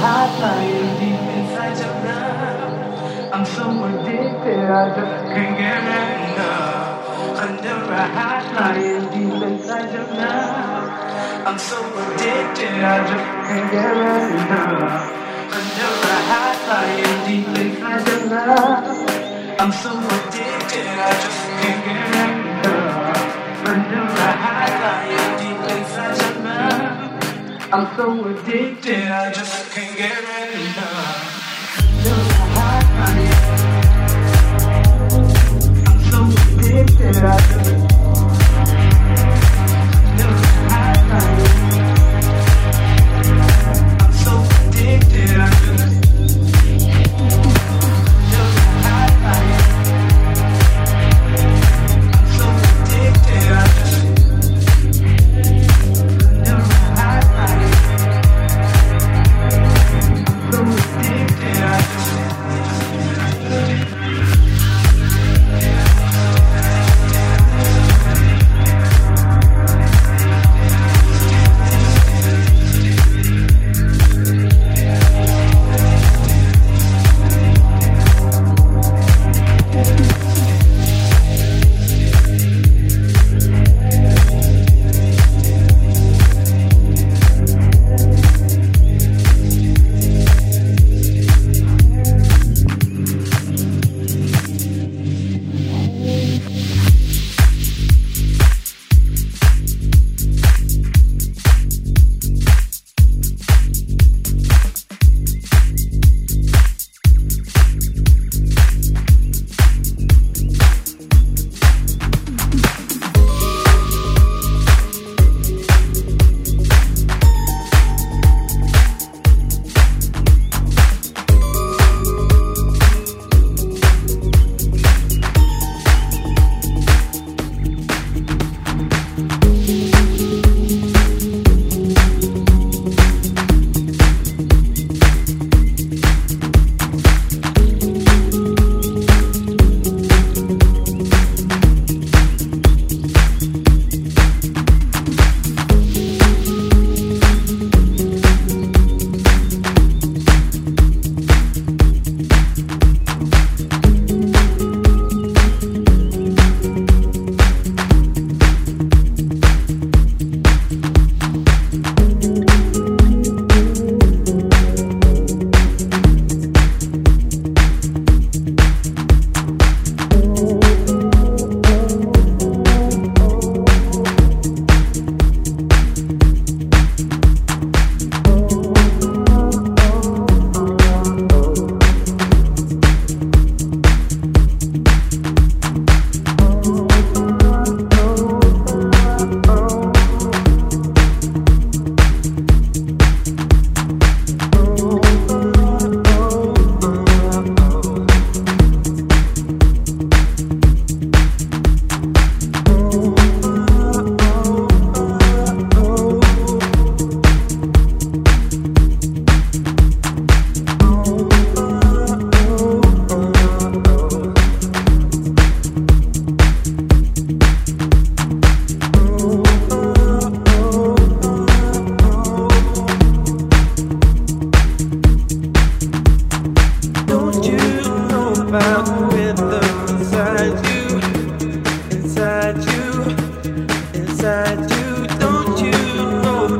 I'm so addicted, I just can't get enough. Under a hot deep inside your love. I'm so addicted, I just can't get enough. Under a hot deep inside your love. I'm so addicted, I just can't get enough. Under a deep I'm so addicted, I just can't get enough. Just high, I'm so addicted, I just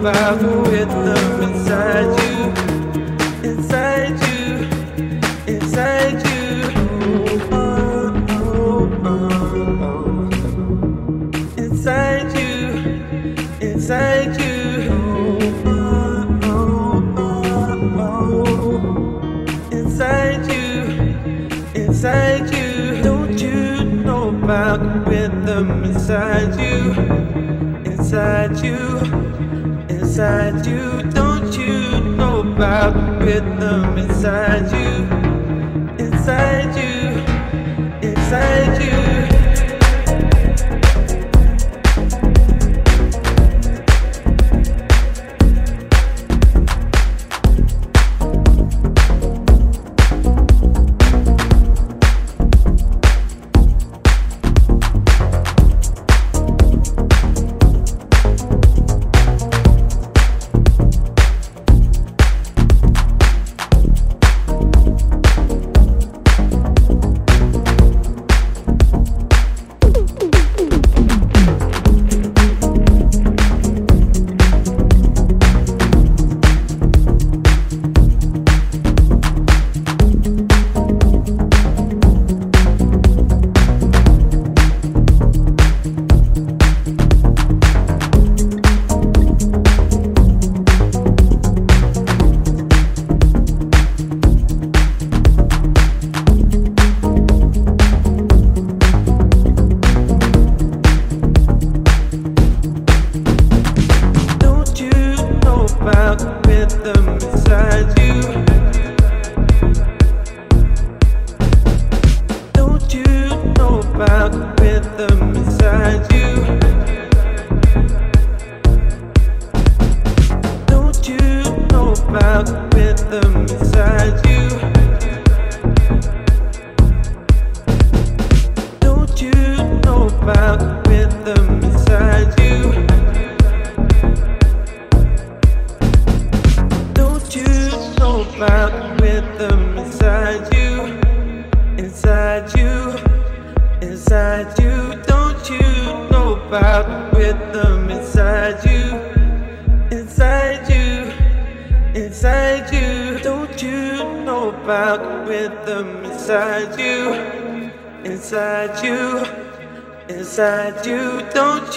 survival with them inside you. inside you. Don't you know about rhythm inside you?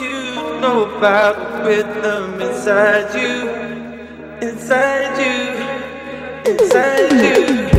you, know about the rhythm inside you, inside you, inside you.